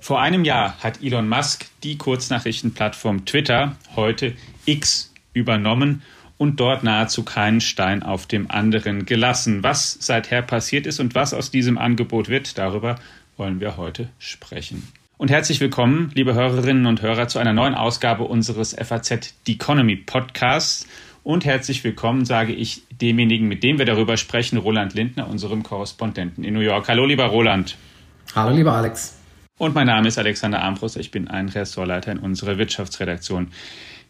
Vor einem Jahr hat Elon Musk die Kurznachrichtenplattform Twitter, heute X, übernommen und dort nahezu keinen Stein auf dem anderen gelassen. Was seither passiert ist und was aus diesem Angebot wird, darüber wollen wir heute sprechen. Und herzlich willkommen, liebe Hörerinnen und Hörer, zu einer neuen Ausgabe unseres FAZ The Economy Podcasts. Und herzlich willkommen, sage ich demjenigen, mit dem wir darüber sprechen, Roland Lindner, unserem Korrespondenten in New York. Hallo, lieber Roland. Hallo, lieber Alex. Und mein Name ist Alexander Armbruster. Ich bin ein Ressortleiter in unserer Wirtschaftsredaktion.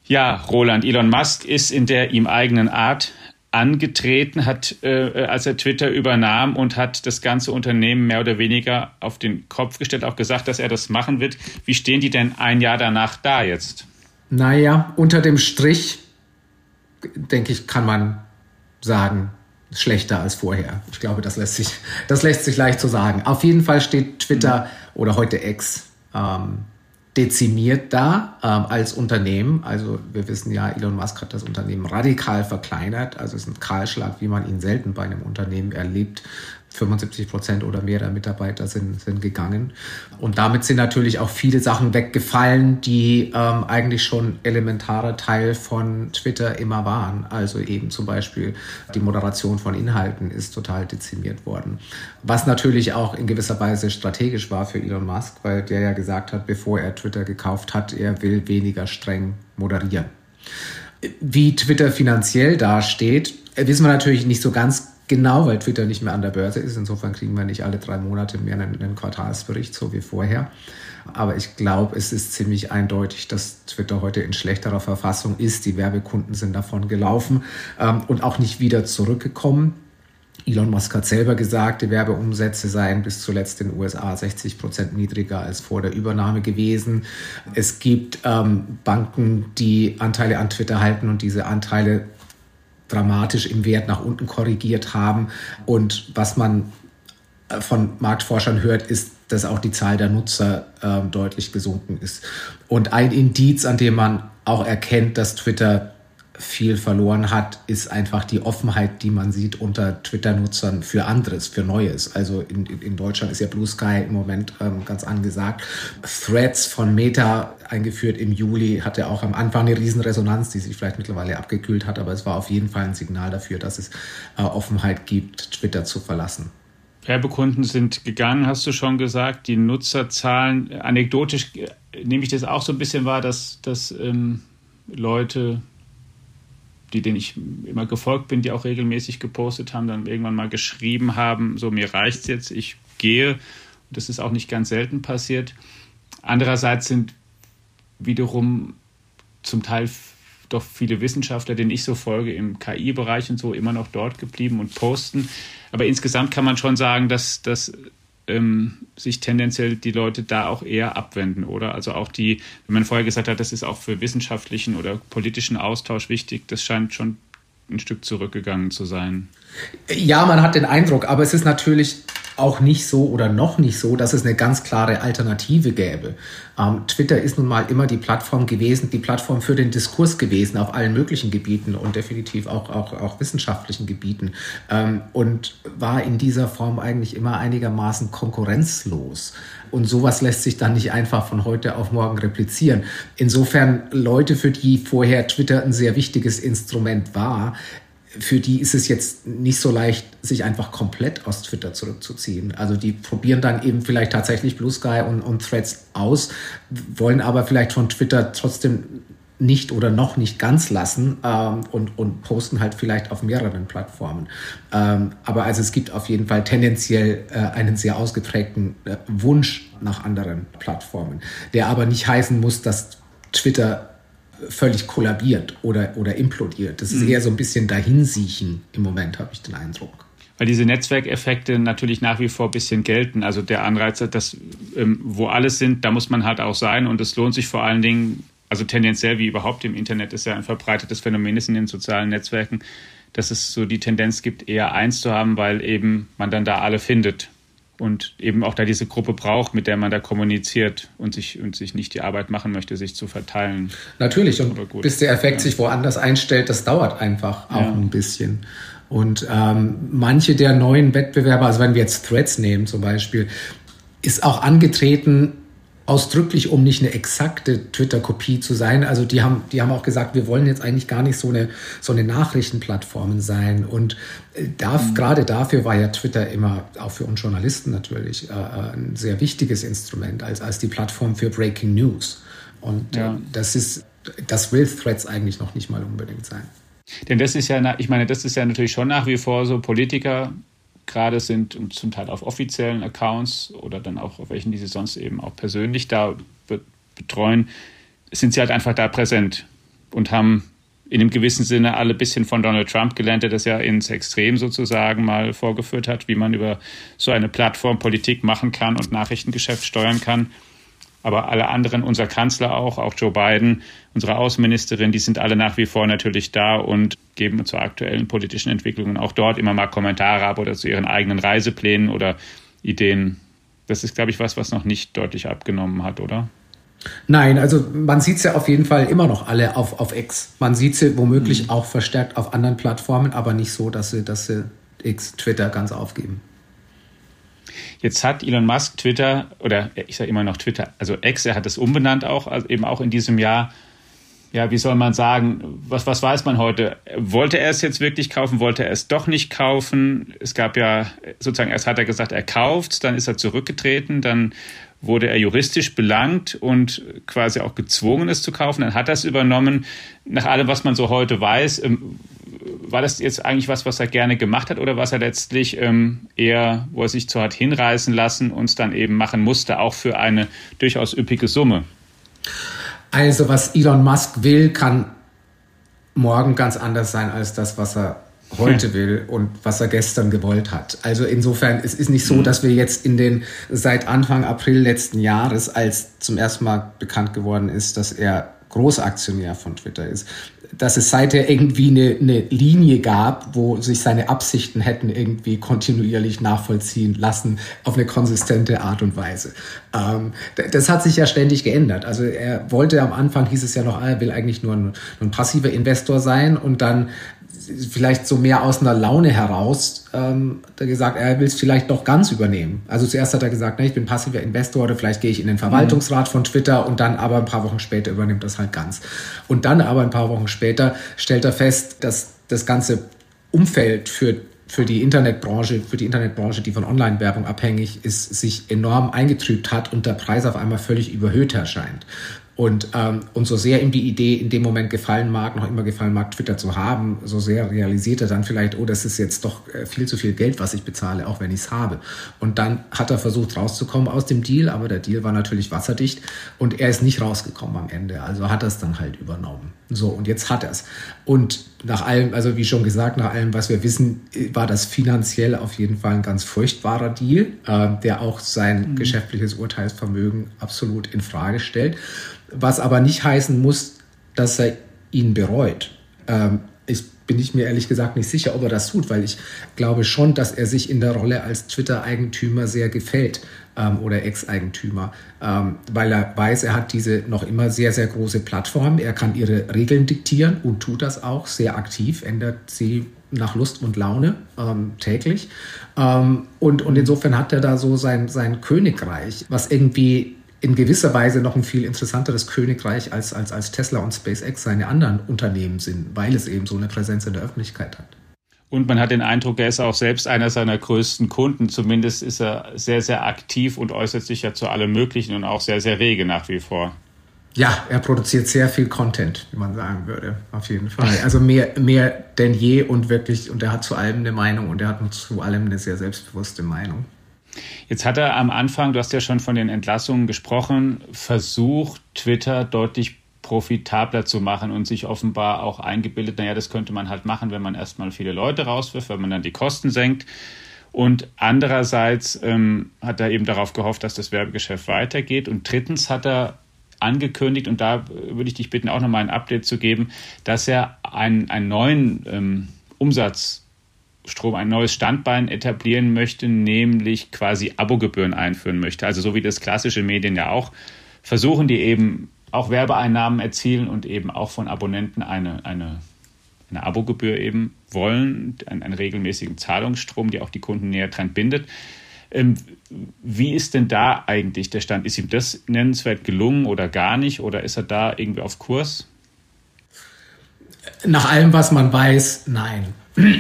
Ja, Roland, Elon Musk ist in der ihm eigenen Art angetreten, hat, äh, als er Twitter übernahm und hat das ganze Unternehmen mehr oder weniger auf den Kopf gestellt, auch gesagt, dass er das machen wird. Wie stehen die denn ein Jahr danach da jetzt? Naja, unter dem Strich, denke ich, kann man sagen, schlechter als vorher. Ich glaube, das lässt sich, das lässt sich leicht so sagen. Auf jeden Fall steht Twitter mhm. oder heute X ähm, dezimiert da ähm, als Unternehmen. Also wir wissen ja, Elon Musk hat das Unternehmen radikal verkleinert. Also es ist ein Kahlschlag, wie man ihn selten bei einem Unternehmen erlebt. 75 Prozent oder mehr der Mitarbeiter sind, sind gegangen. Und damit sind natürlich auch viele Sachen weggefallen, die ähm, eigentlich schon elementarer Teil von Twitter immer waren. Also eben zum Beispiel die Moderation von Inhalten ist total dezimiert worden. Was natürlich auch in gewisser Weise strategisch war für Elon Musk, weil der ja gesagt hat, bevor er Twitter gekauft hat, er will weniger streng moderieren. Wie Twitter finanziell dasteht, wissen wir natürlich nicht so ganz Genau, weil Twitter nicht mehr an der Börse ist. Insofern kriegen wir nicht alle drei Monate mehr einen, einen Quartalsbericht, so wie vorher. Aber ich glaube, es ist ziemlich eindeutig, dass Twitter heute in schlechterer Verfassung ist. Die Werbekunden sind davon gelaufen ähm, und auch nicht wieder zurückgekommen. Elon Musk hat selber gesagt, die Werbeumsätze seien bis zuletzt in den USA 60 Prozent niedriger als vor der Übernahme gewesen. Es gibt ähm, Banken, die Anteile an Twitter halten und diese Anteile dramatisch im Wert nach unten korrigiert haben. Und was man äh, von Marktforschern hört, ist, dass auch die Zahl der Nutzer äh, deutlich gesunken ist. Und ein Indiz, an dem man auch erkennt, dass Twitter viel verloren hat, ist einfach die Offenheit, die man sieht unter Twitter-Nutzern für anderes, für Neues. Also in, in Deutschland ist ja Blue Sky im Moment ähm, ganz angesagt. Threads von Meta eingeführt im Juli hatte auch am Anfang eine Riesenresonanz, die sich vielleicht mittlerweile abgekühlt hat, aber es war auf jeden Fall ein Signal dafür, dass es äh, Offenheit gibt, Twitter zu verlassen. Werbekunden sind gegangen, hast du schon gesagt. Die Nutzerzahlen, anekdotisch äh, nehme ich das auch so ein bisschen wahr, dass, dass ähm, Leute die, denen ich immer gefolgt bin, die auch regelmäßig gepostet haben, dann irgendwann mal geschrieben haben, so mir reicht's jetzt, ich gehe. Das ist auch nicht ganz selten passiert. Andererseits sind wiederum zum Teil doch viele Wissenschaftler, denen ich so folge, im KI-Bereich und so immer noch dort geblieben und posten. Aber insgesamt kann man schon sagen, dass, dass ähm, sich tendenziell die Leute da auch eher abwenden, oder? Also auch die, wenn man vorher gesagt hat, das ist auch für wissenschaftlichen oder politischen Austausch wichtig, das scheint schon ein Stück zurückgegangen zu sein. Ja, man hat den Eindruck, aber es ist natürlich auch nicht so oder noch nicht so, dass es eine ganz klare Alternative gäbe. Ähm, Twitter ist nun mal immer die Plattform gewesen, die Plattform für den Diskurs gewesen auf allen möglichen Gebieten und definitiv auch, auch, auch wissenschaftlichen Gebieten ähm, und war in dieser Form eigentlich immer einigermaßen konkurrenzlos. Und sowas lässt sich dann nicht einfach von heute auf morgen replizieren. Insofern Leute, für die vorher Twitter ein sehr wichtiges Instrument war, für die ist es jetzt nicht so leicht, sich einfach komplett aus Twitter zurückzuziehen. Also die probieren dann eben vielleicht tatsächlich Blue Sky und, und Threads aus, wollen aber vielleicht von Twitter trotzdem nicht oder noch nicht ganz lassen ähm, und, und posten halt vielleicht auf mehreren Plattformen. Ähm, aber also es gibt auf jeden Fall tendenziell äh, einen sehr ausgeprägten äh, Wunsch nach anderen Plattformen, der aber nicht heißen muss, dass Twitter völlig kollabiert oder, oder implodiert. Das ist mhm. eher so ein bisschen dahinsiechen im Moment, habe ich den Eindruck. Weil diese Netzwerkeffekte natürlich nach wie vor ein bisschen gelten. Also der Anreiz, dass ähm, wo alles sind, da muss man halt auch sein. Und es lohnt sich vor allen Dingen, also tendenziell wie überhaupt im Internet ist ja ein verbreitetes Phänomen ist in den sozialen Netzwerken, dass es so die Tendenz gibt, eher eins zu haben, weil eben man dann da alle findet und eben auch da diese Gruppe braucht, mit der man da kommuniziert und sich, und sich nicht die Arbeit machen möchte, sich zu verteilen. Natürlich, und bis der Effekt ja. sich woanders einstellt, das dauert einfach auch ja. ein bisschen. Und ähm, manche der neuen Wettbewerber, also wenn wir jetzt Threads nehmen zum Beispiel, ist auch angetreten, ausdrücklich, um nicht eine exakte Twitter-Kopie zu sein. Also die haben, die haben auch gesagt, wir wollen jetzt eigentlich gar nicht so eine, so eine Nachrichtenplattform sein. Und äh, da, mhm. gerade dafür war ja Twitter immer, auch für uns Journalisten natürlich, äh, äh, ein sehr wichtiges Instrument als, als die Plattform für Breaking News. Und ja. äh, das ist, das will Threads eigentlich noch nicht mal unbedingt sein. Denn das ist ja, ich meine, das ist ja natürlich schon nach wie vor so Politiker gerade sind und zum Teil auf offiziellen Accounts oder dann auch auf welchen, die sie sonst eben auch persönlich da betreuen, sind sie halt einfach da präsent und haben in einem gewissen Sinne alle ein bisschen von Donald Trump gelernt, der das ja ins Extrem sozusagen mal vorgeführt hat, wie man über so eine Plattform Politik machen kann und Nachrichtengeschäft steuern kann. Aber alle anderen, unser Kanzler auch, auch Joe Biden, unsere Außenministerin, die sind alle nach wie vor natürlich da und geben zur aktuellen politischen Entwicklungen auch dort immer mal Kommentare ab oder zu ihren eigenen Reiseplänen oder Ideen. Das ist, glaube ich, was, was noch nicht deutlich abgenommen hat, oder? Nein, also man sieht es ja auf jeden Fall immer noch alle auf, auf X. Man sieht sie womöglich mhm. auch verstärkt auf anderen Plattformen, aber nicht so, dass sie, dass sie X, Twitter ganz aufgeben. Jetzt hat Elon Musk Twitter, oder ich sage immer noch Twitter, also X, er hat es umbenannt auch, also eben auch in diesem Jahr. Ja, wie soll man sagen, was, was weiß man heute? Wollte er es jetzt wirklich kaufen? Wollte er es doch nicht kaufen? Es gab ja, sozusagen, erst hat er gesagt, er kauft, dann ist er zurückgetreten, dann wurde er juristisch belangt und quasi auch gezwungen, es zu kaufen. Dann hat er es übernommen. Nach allem, was man so heute weiß, ähm, war das jetzt eigentlich was, was er gerne gemacht hat oder was er letztlich ähm, eher, wo er sich zu hat hinreißen lassen und es dann eben machen musste, auch für eine durchaus üppige Summe? Also was Elon Musk will, kann morgen ganz anders sein als das, was er heute will und was er gestern gewollt hat. Also insofern, es ist nicht so, mhm. dass wir jetzt in den seit Anfang April letzten Jahres, als zum ersten Mal bekannt geworden ist, dass er Großaktionär von Twitter ist, dass es seither irgendwie eine, eine Linie gab, wo sich seine Absichten hätten irgendwie kontinuierlich nachvollziehen lassen auf eine konsistente Art und Weise. Ähm, das hat sich ja ständig geändert. Also er wollte am Anfang hieß es ja noch, er will eigentlich nur ein, ein passiver Investor sein und dann vielleicht so mehr aus einer Laune heraus ähm, gesagt, er will es vielleicht doch ganz übernehmen. Also zuerst hat er gesagt, ne, ich bin passiver Investor oder vielleicht gehe ich in den Verwaltungsrat von Twitter und dann aber ein paar Wochen später übernimmt das halt ganz. Und dann aber ein paar Wochen später stellt er fest, dass das ganze Umfeld für für die Internetbranche, für die Internetbranche, die von Online-Werbung abhängig ist, sich enorm eingetrübt hat und der Preis auf einmal völlig überhöht erscheint. Und, ähm, und so sehr ihm die Idee in dem Moment gefallen mag, noch immer gefallen mag, Twitter zu haben, so sehr realisiert er dann vielleicht, oh, das ist jetzt doch äh, viel zu viel Geld, was ich bezahle, auch wenn ich es habe. Und dann hat er versucht rauszukommen aus dem Deal, aber der Deal war natürlich wasserdicht und er ist nicht rausgekommen am Ende. Also hat er es dann halt übernommen. So, und jetzt hat er es. Und nach allem, also wie schon gesagt, nach allem, was wir wissen, war das finanziell auf jeden Fall ein ganz furchtbarer Deal, äh, der auch sein mhm. geschäftliches Urteilsvermögen absolut in Frage stellt was aber nicht heißen muss, dass er ihn bereut. Ähm, ich bin ich mir ehrlich gesagt nicht sicher, ob er das tut, weil ich glaube schon, dass er sich in der Rolle als Twitter-Eigentümer sehr gefällt ähm, oder Ex-Eigentümer, ähm, weil er weiß, er hat diese noch immer sehr, sehr große Plattform. Er kann ihre Regeln diktieren und tut das auch sehr aktiv, ändert sie nach Lust und Laune ähm, täglich. Ähm, und, und insofern hat er da so sein, sein Königreich, was irgendwie in gewisser Weise noch ein viel interessanteres Königreich als, als, als Tesla und SpaceX seine anderen Unternehmen sind, weil es eben so eine Präsenz in der Öffentlichkeit hat. Und man hat den Eindruck, er ist auch selbst einer seiner größten Kunden. Zumindest ist er sehr, sehr aktiv und äußert sich ja zu allem Möglichen und auch sehr, sehr rege nach wie vor. Ja, er produziert sehr viel Content, wie man sagen würde, auf jeden Fall. Also mehr, mehr denn je und wirklich, und er hat zu allem eine Meinung und er hat zu allem eine sehr selbstbewusste Meinung. Jetzt hat er am Anfang, du hast ja schon von den Entlassungen gesprochen, versucht, Twitter deutlich profitabler zu machen und sich offenbar auch eingebildet, naja, das könnte man halt machen, wenn man erstmal viele Leute rauswirft, wenn man dann die Kosten senkt. Und andererseits ähm, hat er eben darauf gehofft, dass das Werbegeschäft weitergeht. Und drittens hat er angekündigt, und da würde ich dich bitten, auch nochmal ein Update zu geben, dass er einen, einen neuen ähm, Umsatz Strom ein neues Standbein etablieren möchte, nämlich quasi Abogebühren einführen möchte. Also so wie das klassische Medien ja auch versuchen, die eben auch Werbeeinnahmen erzielen und eben auch von Abonnenten eine, eine eine Abogebühr eben wollen, einen, einen regelmäßigen Zahlungsstrom, der auch die Kunden näher dran bindet. Ähm, wie ist denn da eigentlich der Stand? Ist ihm das nennenswert gelungen oder gar nicht? Oder ist er da irgendwie auf Kurs? Nach allem, was man weiß, nein.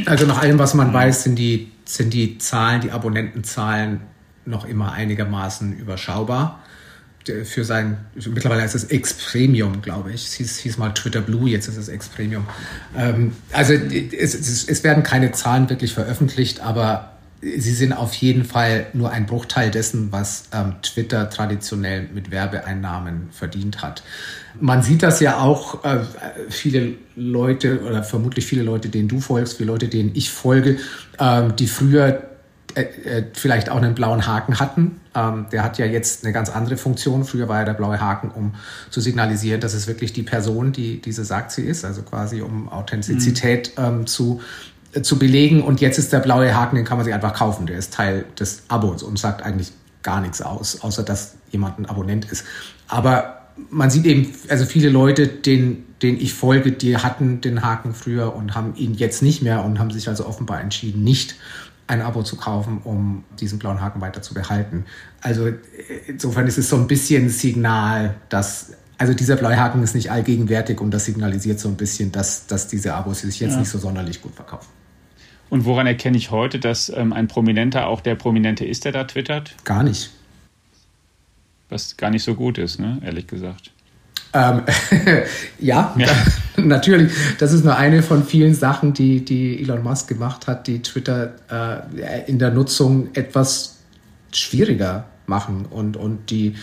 Also nach allem, was man weiß, sind die, sind die Zahlen, die Abonnentenzahlen noch immer einigermaßen überschaubar. Für sein, mittlerweile ist es X Premium, glaube ich. Es hieß, hieß mal Twitter Blue, jetzt ist es X Premium. Ähm, also es, es, es werden keine Zahlen wirklich veröffentlicht, aber sie sind auf jeden Fall nur ein Bruchteil dessen, was ähm, Twitter traditionell mit Werbeeinnahmen verdient hat. Man sieht das ja auch, äh, viele Leute oder vermutlich viele Leute, denen du folgst, viele Leute, denen ich folge, äh, die früher äh, äh, vielleicht auch einen blauen Haken hatten. Ähm, der hat ja jetzt eine ganz andere Funktion. Früher war ja der blaue Haken, um zu signalisieren, dass es wirklich die Person, die diese sagt, sie ist, also quasi um Authentizität mhm. zu zu belegen. Und jetzt ist der blaue Haken, den kann man sich einfach kaufen. Der ist Teil des Abos und sagt eigentlich gar nichts aus, außer dass jemand ein Abonnent ist. Aber man sieht eben, also viele Leute, denen, denen ich folge, die hatten den Haken früher und haben ihn jetzt nicht mehr und haben sich also offenbar entschieden, nicht ein Abo zu kaufen, um diesen blauen Haken weiter zu behalten. Also insofern ist es so ein bisschen Signal, dass also dieser blaue Haken ist nicht allgegenwärtig und das signalisiert so ein bisschen, dass, dass diese Abos sich jetzt ja. nicht so sonderlich gut verkaufen. Und woran erkenne ich heute, dass ähm, ein Prominenter auch der Prominente ist, der da twittert? Gar nicht. Was gar nicht so gut ist, ne? ehrlich gesagt. Ähm, ja, ja. Da, natürlich. Das ist nur eine von vielen Sachen, die, die Elon Musk gemacht hat, die Twitter äh, in der Nutzung etwas schwieriger machen und, und die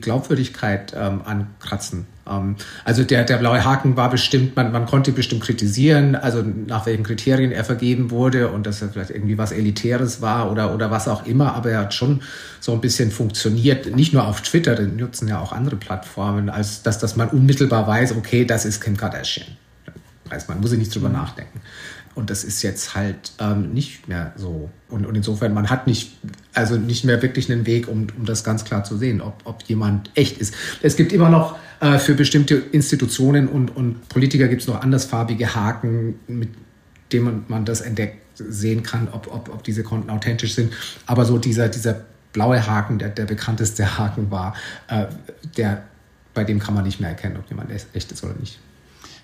Glaubwürdigkeit ähm, ankratzen. Ähm, also der, der blaue Haken war bestimmt, man, man konnte bestimmt kritisieren, also nach welchen Kriterien er vergeben wurde und dass er vielleicht irgendwie was Elitäres war oder, oder was auch immer, aber er hat schon so ein bisschen funktioniert, nicht nur auf Twitter, den nutzen ja auch andere Plattformen, als dass, dass man unmittelbar weiß, okay, das ist Kim Kardashian. Weiß man, muss ich nicht drüber mhm. nachdenken. Und das ist jetzt halt ähm, nicht mehr so. Und, und insofern, man hat nicht, also nicht mehr wirklich einen Weg, um, um das ganz klar zu sehen, ob, ob jemand echt ist. Es gibt immer noch äh, für bestimmte Institutionen und, und Politiker gibt es noch andersfarbige Haken, mit denen man, das entdeckt, sehen kann, ob, ob, ob diese Konten authentisch sind. Aber so dieser, dieser blaue Haken, der, der bekannteste Haken war, äh, der, bei dem kann man nicht mehr erkennen, ob jemand echt ist oder nicht.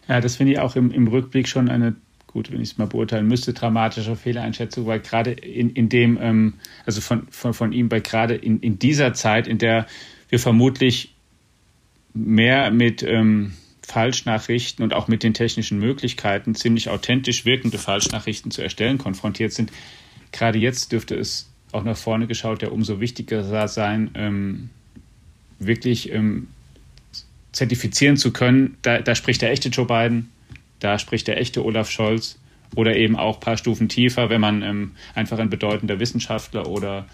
Ja, das finde ich auch im, im Rückblick schon eine gut, wenn ich es mal beurteilen müsste, dramatische Fehleinschätzung, weil gerade in, in dem, ähm, also von, von, von ihm, bei gerade in, in dieser Zeit, in der wir vermutlich mehr mit ähm, Falschnachrichten und auch mit den technischen Möglichkeiten, ziemlich authentisch wirkende Falschnachrichten zu erstellen, konfrontiert sind. Gerade jetzt dürfte es auch nach vorne geschaut ja umso wichtiger sein, ähm, wirklich ähm, zertifizieren zu können. Da, da spricht der echte Joe Biden, da spricht der echte Olaf Scholz oder eben auch ein paar Stufen tiefer, wenn man ähm, einfach ein bedeutender Wissenschaftler oder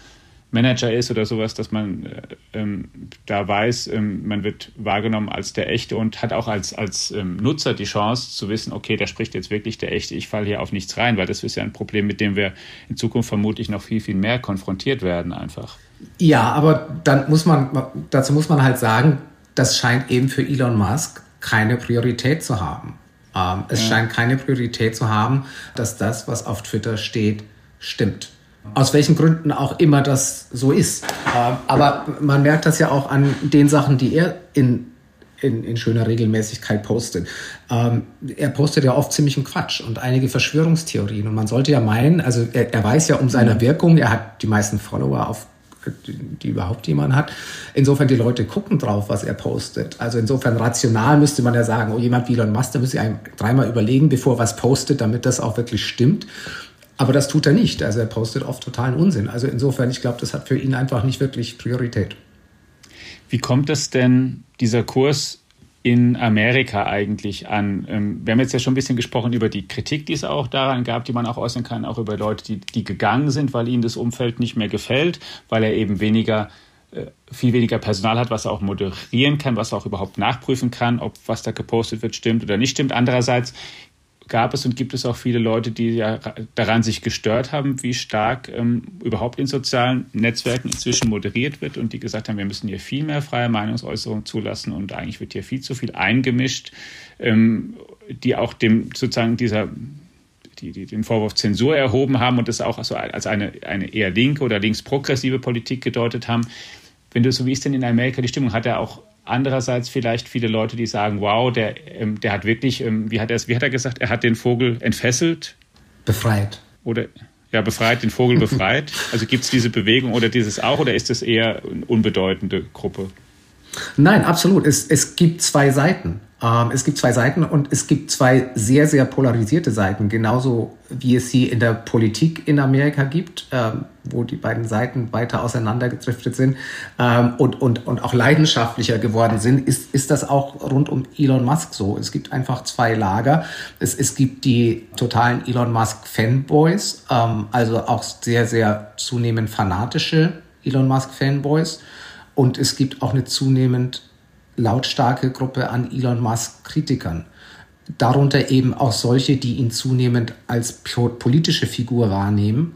Manager ist oder sowas, dass man äh, ähm, da weiß, ähm, man wird wahrgenommen als der Echte und hat auch als, als ähm, Nutzer die Chance zu wissen, okay, da spricht jetzt wirklich der Echte, ich falle hier auf nichts rein, weil das ist ja ein Problem, mit dem wir in Zukunft vermutlich noch viel, viel mehr konfrontiert werden einfach. Ja, aber dann muss man, dazu muss man halt sagen, das scheint eben für Elon Musk keine Priorität zu haben. Ähm, es ja. scheint keine Priorität zu haben, dass das, was auf Twitter steht, stimmt. Aus welchen Gründen auch immer das so ist. Ähm, aber man merkt das ja auch an den Sachen, die er in in, in schöner Regelmäßigkeit postet. Ähm, er postet ja oft ziemlichen Quatsch und einige Verschwörungstheorien. Und man sollte ja meinen, also er, er weiß ja um seine mhm. Wirkung, er hat die meisten Follower auf die überhaupt jemand hat. Insofern die Leute gucken drauf, was er postet. Also insofern rational müsste man ja sagen, oh, jemand wie Elon Musk, da müsste einem dreimal überlegen, bevor er was postet, damit das auch wirklich stimmt. Aber das tut er nicht. Also er postet oft totalen Unsinn. Also insofern, ich glaube, das hat für ihn einfach nicht wirklich Priorität. Wie kommt es denn, dieser Kurs in Amerika eigentlich an? Ähm, wir haben jetzt ja schon ein bisschen gesprochen über die Kritik, die es auch daran gab, die man auch äußern kann, auch über Leute, die, die gegangen sind, weil ihnen das Umfeld nicht mehr gefällt, weil er eben weniger äh, viel weniger Personal hat, was er auch moderieren kann, was er auch überhaupt nachprüfen kann, ob was da gepostet wird stimmt oder nicht stimmt. Andererseits gab es und gibt es auch viele Leute, die ja daran sich gestört haben, wie stark ähm, überhaupt in sozialen Netzwerken inzwischen moderiert wird und die gesagt haben, wir müssen hier viel mehr freie Meinungsäußerung zulassen und eigentlich wird hier viel zu viel eingemischt. Ähm, die auch dem sozusagen dieser die, die den Vorwurf Zensur erhoben haben und das auch so als eine, eine eher linke oder linksprogressive Politik gedeutet haben. Wenn du so wie ist denn in Amerika die Stimmung, hat er auch andererseits vielleicht viele Leute, die sagen, wow, der, ähm, der hat wirklich, ähm, wie hat er wie hat er gesagt, er hat den Vogel entfesselt? Befreit. Oder ja, befreit, den Vogel befreit. Also gibt es diese Bewegung oder dieses auch oder ist es eher eine unbedeutende Gruppe? Nein, absolut. Es, es gibt zwei Seiten. Ähm, es gibt zwei Seiten und es gibt zwei sehr, sehr polarisierte Seiten, genauso wie es sie in der Politik in Amerika gibt, ähm, wo die beiden Seiten weiter auseinandergedriftet sind ähm, und, und, und auch leidenschaftlicher geworden sind, ist, ist das auch rund um Elon Musk so. Es gibt einfach zwei Lager. Es, es gibt die totalen Elon Musk-Fanboys, also auch sehr, sehr zunehmend fanatische Elon Musk-Fanboys. Und es gibt auch eine zunehmend lautstarke Gruppe an Elon Musk-Kritikern. Darunter eben auch solche, die ihn zunehmend als politische Figur wahrnehmen,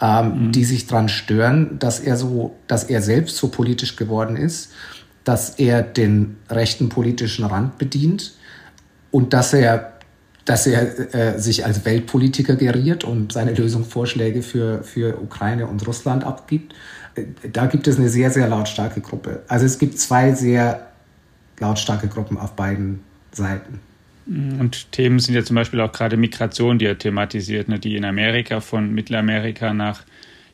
ähm, mhm. die sich daran stören, dass er so, dass er selbst so politisch geworden ist, dass er den rechten politischen Rand bedient und dass er, dass er äh, sich als Weltpolitiker geriert und seine Lösungsvorschläge für, für Ukraine und Russland abgibt. Äh, da gibt es eine sehr, sehr lautstarke Gruppe. Also es gibt zwei sehr lautstarke Gruppen auf beiden Seiten. Und Themen sind ja zum Beispiel auch gerade Migration, die er thematisiert, ne, die in Amerika von Mittelamerika nach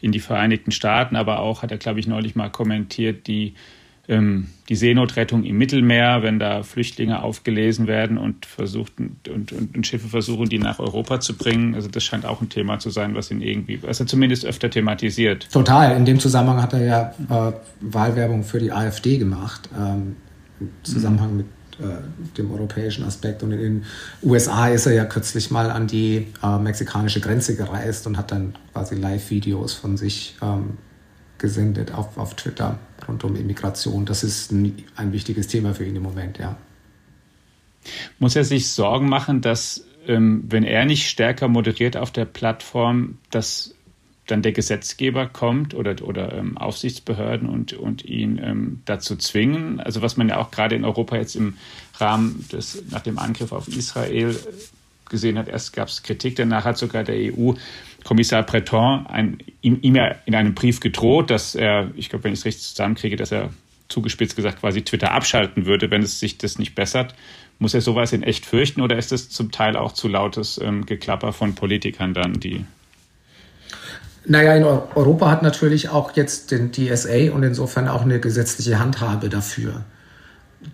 in die Vereinigten Staaten, aber auch, hat er, glaube ich, neulich mal kommentiert, die, ähm, die Seenotrettung im Mittelmeer, wenn da Flüchtlinge aufgelesen werden und versucht und, und, und, Schiffe versuchen, die nach Europa zu bringen. Also das scheint auch ein Thema zu sein, was ihn irgendwie, was er zumindest öfter thematisiert. Total. In dem Zusammenhang hat er ja äh, Wahlwerbung für die AfD gemacht. Ähm, Zusammenhang mit äh, dem europäischen Aspekt. Und in den USA ist er ja kürzlich mal an die äh, mexikanische Grenze gereist und hat dann quasi Live-Videos von sich ähm, gesendet auf, auf Twitter rund um Immigration. Das ist ein, ein wichtiges Thema für ihn im Moment, ja. Muss er sich Sorgen machen, dass, ähm, wenn er nicht stärker moderiert auf der Plattform, dass dann der Gesetzgeber kommt oder, oder ähm, Aufsichtsbehörden und, und ihn ähm, dazu zwingen. Also was man ja auch gerade in Europa jetzt im Rahmen des, nach dem Angriff auf Israel gesehen hat, erst gab es Kritik, danach hat sogar der EU-Kommissar Breton ein, ihm, ja in einem Brief gedroht, dass er, ich glaube, wenn ich es richtig zusammenkriege, dass er zugespitzt gesagt quasi Twitter abschalten würde, wenn es sich das nicht bessert. Muss er sowas in echt fürchten oder ist das zum Teil auch zu lautes ähm, Geklapper von Politikern dann, die naja, in Europa hat natürlich auch jetzt den DSA und insofern auch eine gesetzliche Handhabe dafür,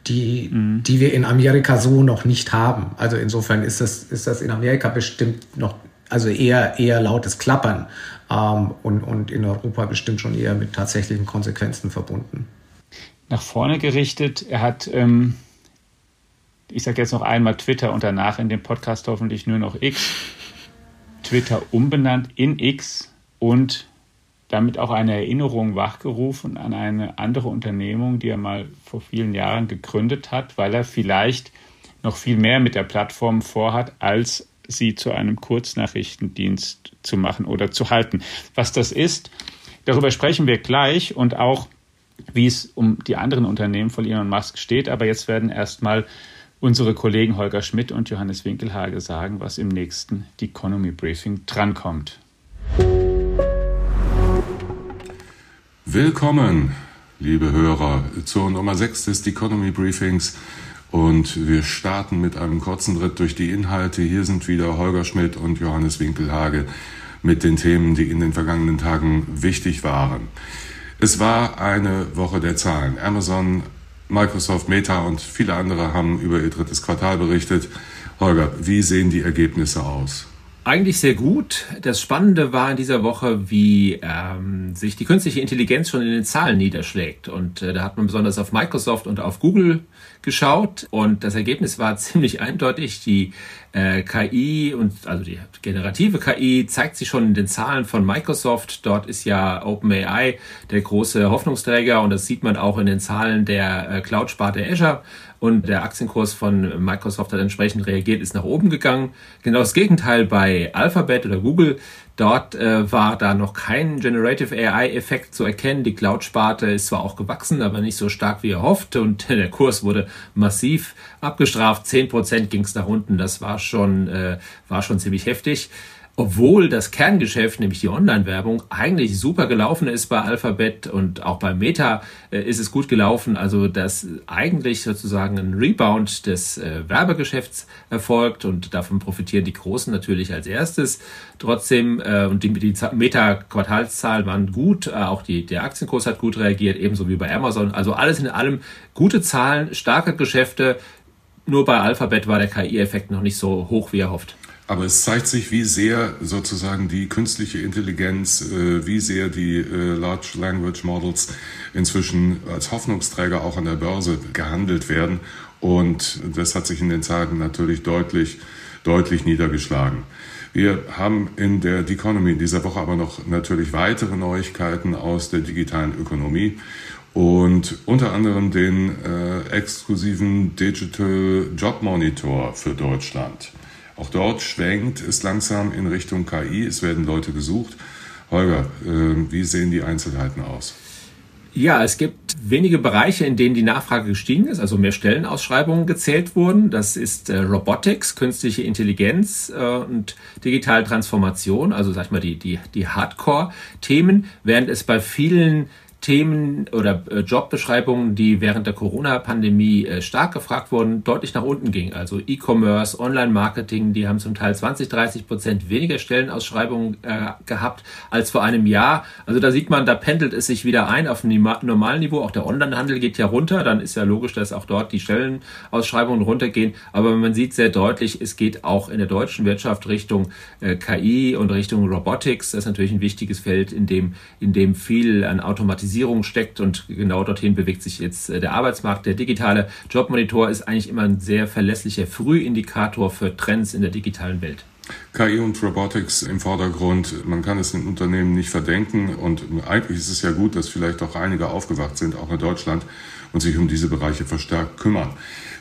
die, mhm. die wir in Amerika so noch nicht haben. Also insofern ist das, ist das in Amerika bestimmt noch, also eher, eher lautes Klappern ähm, und, und in Europa bestimmt schon eher mit tatsächlichen Konsequenzen verbunden. Nach vorne gerichtet, er hat, ähm, ich sage jetzt noch einmal Twitter und danach in dem Podcast hoffentlich nur noch X, Twitter umbenannt in X und damit auch eine Erinnerung wachgerufen an eine andere Unternehmung, die er mal vor vielen Jahren gegründet hat, weil er vielleicht noch viel mehr mit der Plattform vorhat, als sie zu einem Kurznachrichtendienst zu machen oder zu halten. Was das ist, darüber sprechen wir gleich und auch, wie es um die anderen Unternehmen von Elon Musk steht. Aber jetzt werden erstmal unsere Kollegen Holger Schmidt und Johannes Winkelhage sagen, was im nächsten Economy Briefing drankommt. Willkommen, liebe Hörer, zur Nummer 6 des Economy Briefings. Und wir starten mit einem kurzen Ritt durch die Inhalte. Hier sind wieder Holger Schmidt und Johannes Winkelhage mit den Themen, die in den vergangenen Tagen wichtig waren. Es war eine Woche der Zahlen. Amazon, Microsoft, Meta und viele andere haben über ihr drittes Quartal berichtet. Holger, wie sehen die Ergebnisse aus? Eigentlich sehr gut. Das Spannende war in dieser Woche, wie ähm, sich die künstliche Intelligenz schon in den Zahlen niederschlägt. Und äh, da hat man besonders auf Microsoft und auf Google geschaut. Und das Ergebnis war ziemlich eindeutig. Die äh, KI und also die generative KI zeigt sich schon in den Zahlen von Microsoft. Dort ist ja OpenAI der große Hoffnungsträger und das sieht man auch in den Zahlen der äh, Cloud-Sparte Azure. Und der Aktienkurs von Microsoft hat entsprechend reagiert, ist nach oben gegangen. Genau das Gegenteil bei Alphabet oder Google. Dort äh, war da noch kein Generative AI-Effekt zu erkennen. Die Cloud-Sparte ist zwar auch gewachsen, aber nicht so stark wie erhofft und der Kurs wurde massiv abgestraft. Zehn Prozent ging es nach unten. Das war schon, äh, war schon ziemlich heftig obwohl das Kerngeschäft, nämlich die Online-Werbung, eigentlich super gelaufen ist bei Alphabet und auch bei Meta äh, ist es gut gelaufen. Also dass eigentlich sozusagen ein Rebound des äh, Werbegeschäfts erfolgt und davon profitieren die Großen natürlich als erstes. Trotzdem, äh, und die, die Meta-Quartalszahlen waren gut, äh, auch die, der Aktienkurs hat gut reagiert, ebenso wie bei Amazon. Also alles in allem gute Zahlen, starke Geschäfte. Nur bei Alphabet war der KI-Effekt noch nicht so hoch, wie erhofft. Aber es zeigt sich, wie sehr sozusagen die künstliche Intelligenz, äh, wie sehr die äh, Large Language Models inzwischen als Hoffnungsträger auch an der Börse gehandelt werden. Und das hat sich in den Zahlen natürlich deutlich, deutlich niedergeschlagen. Wir haben in der The Economy in dieser Woche aber noch natürlich weitere Neuigkeiten aus der digitalen Ökonomie und unter anderem den äh, exklusiven Digital Job Monitor für Deutschland. Auch dort schwenkt es langsam in Richtung KI. Es werden Leute gesucht. Holger, äh, wie sehen die Einzelheiten aus? Ja, es gibt wenige Bereiche, in denen die Nachfrage gestiegen ist, also mehr Stellenausschreibungen gezählt wurden. Das ist äh, Robotics, künstliche Intelligenz äh, und digitale Transformation, also sag ich mal die, die, die Hardcore-Themen, während es bei vielen Themen oder äh, Jobbeschreibungen, die während der Corona-Pandemie äh, stark gefragt wurden, deutlich nach unten ging. Also E-Commerce, Online-Marketing, die haben zum Teil 20, 30 Prozent weniger Stellenausschreibungen äh, gehabt als vor einem Jahr. Also da sieht man, da pendelt es sich wieder ein auf ein normalen Niveau. Auch der Online-Handel geht ja runter. Dann ist ja logisch, dass auch dort die Stellenausschreibungen runtergehen. Aber man sieht sehr deutlich, es geht auch in der deutschen Wirtschaft Richtung KI und Richtung Robotics. Das ist natürlich ein wichtiges Feld, in dem, in dem viel an Automatisierung Digitalisierung steckt und genau dorthin bewegt sich jetzt äh, der Arbeitsmarkt. Der digitale Jobmonitor ist eigentlich immer ein sehr verlässlicher Frühindikator für Trends in der digitalen Welt. KI und Robotics im Vordergrund. Man kann es den Unternehmen nicht verdenken und eigentlich ist es ja gut, dass vielleicht auch einige aufgewacht sind, auch in Deutschland, und sich um diese Bereiche verstärkt kümmern.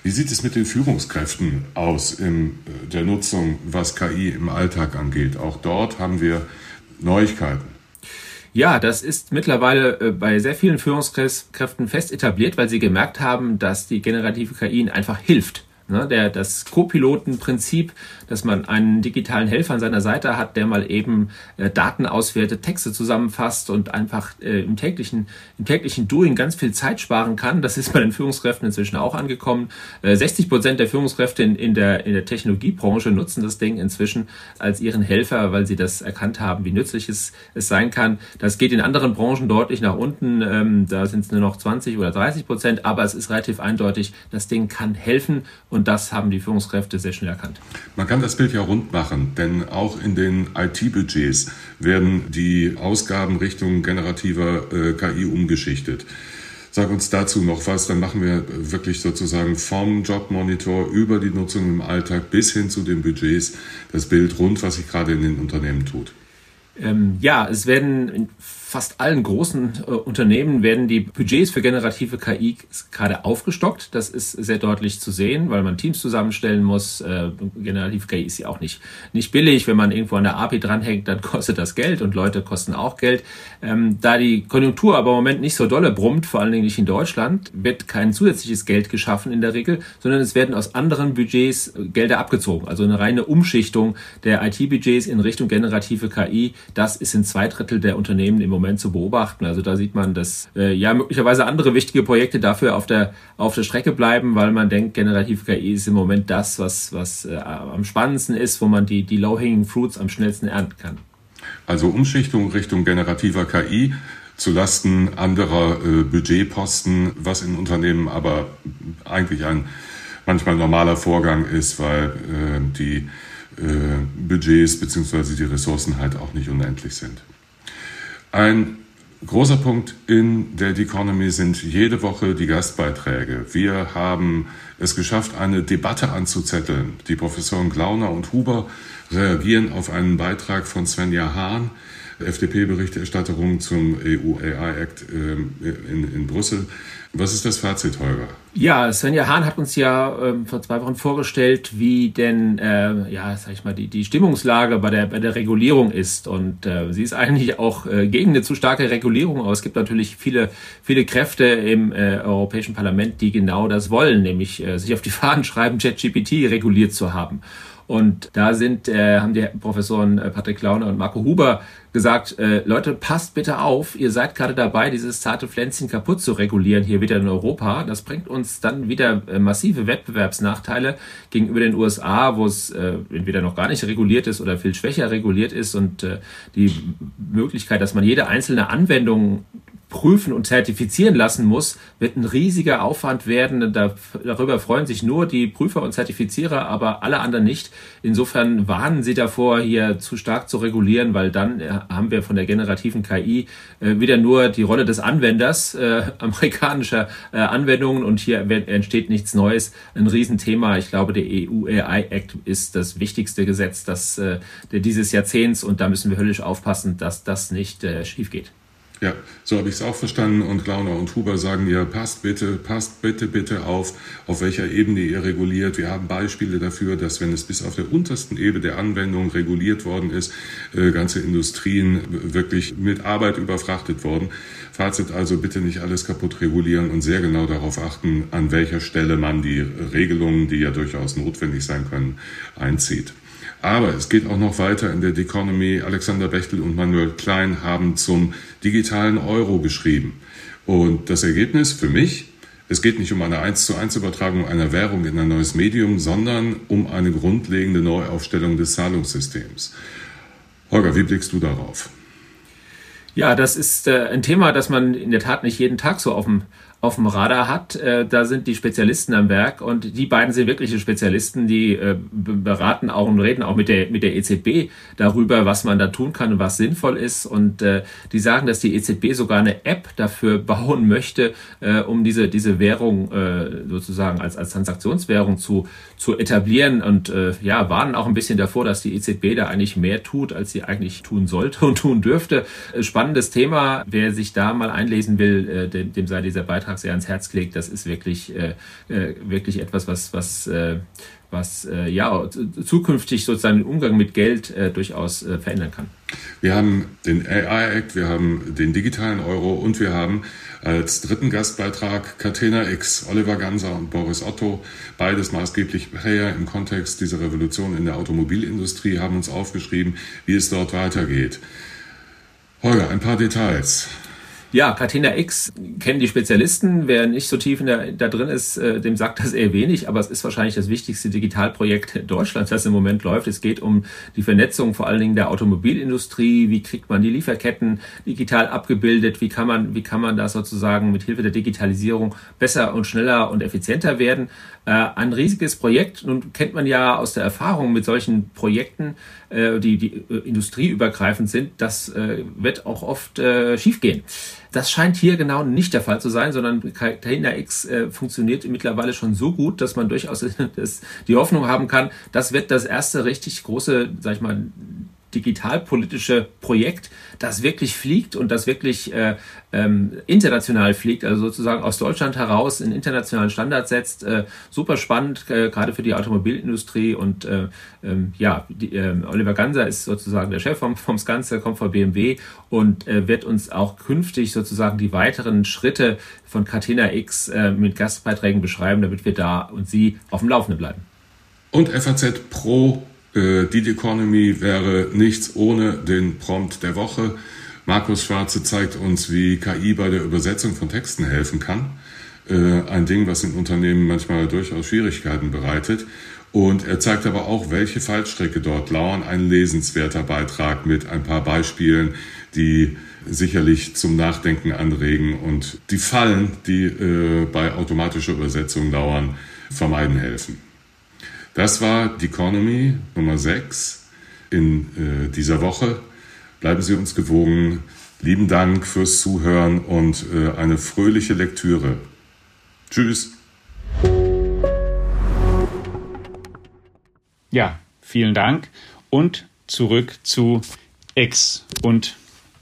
Wie sieht es mit den Führungskräften aus in äh, der Nutzung, was KI im Alltag angeht? Auch dort haben wir Neuigkeiten. Ja, das ist mittlerweile äh, bei sehr vielen Führungskräften fest etabliert, weil sie gemerkt haben, dass die generative KI ihnen einfach hilft Ne, das Co-Piloten-Prinzip, dass man einen digitalen Helfer an seiner Seite hat, der mal eben äh, Daten auswertet, Texte zusammenfasst und einfach äh, im, täglichen, im täglichen Doing ganz viel Zeit sparen kann. Das ist bei den Führungskräften inzwischen auch angekommen. Äh, 60 Prozent der Führungskräfte in, in, der, in der Technologiebranche nutzen das Ding inzwischen als ihren Helfer, weil sie das erkannt haben, wie nützlich es, es sein kann. Das geht in anderen Branchen deutlich nach unten. Ähm, da sind es nur noch 20 oder 30 Prozent, aber es ist relativ eindeutig, das Ding kann helfen und das haben die Führungskräfte sehr schnell erkannt. Man kann das Bild ja rund machen, denn auch in den IT-Budgets werden die Ausgaben Richtung generativer äh, KI umgeschichtet. Sag uns dazu noch was, dann machen wir wirklich sozusagen vom Jobmonitor über die Nutzung im Alltag bis hin zu den Budgets das Bild rund, was sich gerade in den Unternehmen tut. Ähm, ja, es werden fast allen großen äh, Unternehmen werden die Budgets für generative KI gerade aufgestockt. Das ist sehr deutlich zu sehen, weil man Teams zusammenstellen muss. Äh, generative KI ist ja auch nicht, nicht billig. Wenn man irgendwo an der API dranhängt, dann kostet das Geld und Leute kosten auch Geld. Ähm, da die Konjunktur aber im Moment nicht so dolle brummt, vor allen Dingen nicht in Deutschland, wird kein zusätzliches Geld geschaffen in der Regel, sondern es werden aus anderen Budgets äh, Gelder abgezogen. Also eine reine Umschichtung der IT-Budgets in Richtung generative KI. Das ist in zwei Drittel der Unternehmen im Moment Moment zu beobachten. Also da sieht man, dass äh, ja möglicherweise andere wichtige Projekte dafür auf der auf der Strecke bleiben, weil man denkt, generative KI ist im Moment das, was was äh, am spannendsten ist, wo man die die low-hanging fruits am schnellsten ernten kann. Also Umschichtung Richtung generativer KI zulasten anderer äh, Budgetposten, was in Unternehmen aber eigentlich ein manchmal normaler Vorgang ist, weil äh, die äh, Budgets bzw. die Ressourcen halt auch nicht unendlich sind. Ein großer Punkt in der Economy sind jede Woche die Gastbeiträge. Wir haben es geschafft, eine Debatte anzuzetteln. Die Professoren Glauner und Huber reagieren auf einen Beitrag von Svenja Hahn FDP-Berichterstattung zum EU-AI-Act ähm, in, in Brüssel. Was ist das Fazit, Holger? Ja, Svenja Hahn hat uns ja ähm, vor zwei Wochen vorgestellt, wie denn, äh, ja, sag ich mal, die, die Stimmungslage bei der, bei der Regulierung ist. Und äh, sie ist eigentlich auch äh, gegen eine zu starke Regulierung, aber es gibt natürlich viele, viele Kräfte im äh, Europäischen Parlament, die genau das wollen, nämlich äh, sich auf die Fahnen schreiben, ChatGPT reguliert zu haben. Und da sind, äh, haben die Professoren äh, Patrick Launer und Marco Huber gesagt, äh, Leute, passt bitte auf, ihr seid gerade dabei, dieses zarte Pflänzchen kaputt zu regulieren hier wieder in Europa. Das bringt uns dann wieder äh, massive Wettbewerbsnachteile gegenüber den USA, wo es äh, entweder noch gar nicht reguliert ist oder viel schwächer reguliert ist und äh, die Möglichkeit, dass man jede einzelne Anwendung prüfen und zertifizieren lassen muss, wird ein riesiger Aufwand werden. Da, darüber freuen sich nur die Prüfer und Zertifizierer, aber alle anderen nicht. Insofern warnen sie davor, hier zu stark zu regulieren, weil dann äh, haben wir von der generativen KI äh, wieder nur die Rolle des Anwenders äh, amerikanischer äh, Anwendungen und hier entsteht nichts Neues. Ein Riesenthema. Ich glaube, der EU AI Act ist das wichtigste Gesetz das, dieses Jahrzehnts und da müssen wir höllisch aufpassen, dass das nicht schief geht. Ja, so habe ich es auch verstanden. Und Glauner und Huber sagen ja, passt bitte, passt bitte, bitte auf, auf welcher Ebene ihr reguliert. Wir haben Beispiele dafür, dass wenn es bis auf der untersten Ebene der Anwendung reguliert worden ist, äh, ganze Industrien wirklich mit Arbeit überfrachtet worden. Fazit also bitte nicht alles kaputt regulieren und sehr genau darauf achten, an welcher Stelle man die Regelungen, die ja durchaus notwendig sein können, einzieht. Aber es geht auch noch weiter in der Economy. Alexander Bechtel und Manuel Klein haben zum digitalen Euro geschrieben. Und das Ergebnis für mich, es geht nicht um eine 1 zu 1 Übertragung einer Währung in ein neues Medium, sondern um eine grundlegende Neuaufstellung des Zahlungssystems. Holger, wie blickst du darauf? Ja, das ist äh, ein Thema, das man in der Tat nicht jeden Tag so auf dem auf dem Radar hat. Äh, da sind die Spezialisten am Werk und die beiden sind wirkliche Spezialisten, die äh, beraten auch und reden auch mit der, mit der EZB darüber, was man da tun kann und was sinnvoll ist. Und äh, die sagen, dass die EZB sogar eine App dafür bauen möchte, äh, um diese, diese Währung äh, sozusagen als, als Transaktionswährung zu, zu etablieren und äh, ja, warnen auch ein bisschen davor, dass die EZB da eigentlich mehr tut, als sie eigentlich tun sollte und tun dürfte. Äh, spannendes Thema. Wer sich da mal einlesen will, äh, dem, dem sei dieser Beitrag Beitrag sehr ans Herz gelegt. Das ist wirklich, äh, äh, wirklich etwas, was, was, äh, was äh, ja, zukünftig sozusagen den Umgang mit Geld äh, durchaus äh, verändern kann. Wir haben den AI Act, wir haben den digitalen Euro und wir haben als dritten Gastbeitrag Catena X, Oliver Ganser und Boris Otto, beides maßgeblich Player im Kontext dieser Revolution in der Automobilindustrie, haben uns aufgeschrieben, wie es dort weitergeht. Holger, ein paar Details. Ja, Catena X kennen die Spezialisten. Wer nicht so tief in der, da drin ist, äh, dem sagt das eher wenig, aber es ist wahrscheinlich das wichtigste Digitalprojekt Deutschlands, das im Moment läuft. Es geht um die Vernetzung vor allen Dingen der Automobilindustrie. Wie kriegt man die Lieferketten digital abgebildet? Wie kann man, wie kann man da sozusagen mit Hilfe der Digitalisierung besser und schneller und effizienter werden? Äh, ein riesiges Projekt. Nun kennt man ja aus der Erfahrung mit solchen Projekten, äh, die, die äh, industrieübergreifend sind, das äh, wird auch oft äh, schiefgehen. Das scheint hier genau nicht der Fall zu sein, sondern Catalina X äh, funktioniert mittlerweile schon so gut, dass man durchaus das, die Hoffnung haben kann, das wird das erste richtig große, sag ich mal, digitalpolitische Projekt, das wirklich fliegt und das wirklich äh, ähm, international fliegt, also sozusagen aus Deutschland heraus in internationalen Standard setzt. Äh, super spannend, äh, gerade für die Automobilindustrie. Und äh, ähm, ja, die, äh, Oliver Ganser ist sozusagen der Chef vom, vom Skanze, kommt von BMW und äh, wird uns auch künftig sozusagen die weiteren Schritte von Catena X äh, mit Gastbeiträgen beschreiben, damit wir da und Sie auf dem Laufenden bleiben. Und FAZ Pro äh, die Economy wäre nichts ohne den Prompt der Woche. Markus Schwarze zeigt uns, wie KI bei der Übersetzung von Texten helfen kann. Äh, ein Ding, was in Unternehmen manchmal durchaus Schwierigkeiten bereitet. Und er zeigt aber auch, welche Fallstrecke dort lauern. Ein lesenswerter Beitrag mit ein paar Beispielen, die sicherlich zum Nachdenken anregen und die Fallen, die äh, bei automatischer Übersetzung lauern, vermeiden helfen. Das war die Economy Nummer 6 in äh, dieser Woche. Bleiben Sie uns gewogen. Lieben Dank fürs Zuhören und äh, eine fröhliche Lektüre. Tschüss. Ja, vielen Dank und zurück zu X und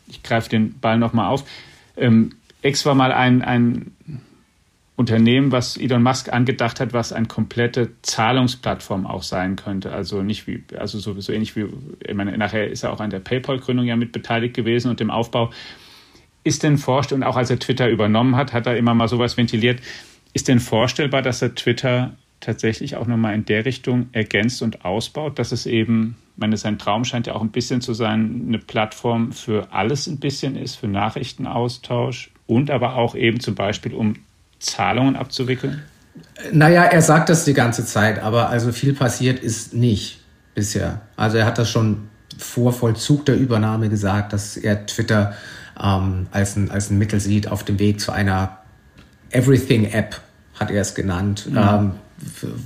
ich greife den Ball nochmal auf. Ähm, X war mal ein, ein Unternehmen, was Elon Musk angedacht hat, was eine komplette Zahlungsplattform auch sein könnte. Also nicht wie, also so, ähnlich wie, ich meine, nachher ist er auch an der PayPal-Gründung ja mit beteiligt gewesen und dem Aufbau. Ist denn vorstellbar, und auch als er Twitter übernommen hat, hat er immer mal sowas ventiliert, ist denn vorstellbar, dass er Twitter tatsächlich auch nochmal in der Richtung ergänzt und ausbaut, dass es eben, ich meine, sein Traum scheint ja auch ein bisschen zu sein, eine Plattform für alles ein bisschen ist, für Nachrichtenaustausch und aber auch eben zum Beispiel um Zahlungen abzuwickeln? Naja, er sagt das die ganze Zeit, aber also viel passiert ist nicht bisher. Also er hat das schon vor Vollzug der Übernahme gesagt, dass er Twitter ähm, als, ein, als ein Mittel sieht auf dem Weg zu einer Everything-App, hat er es genannt, mhm. ähm,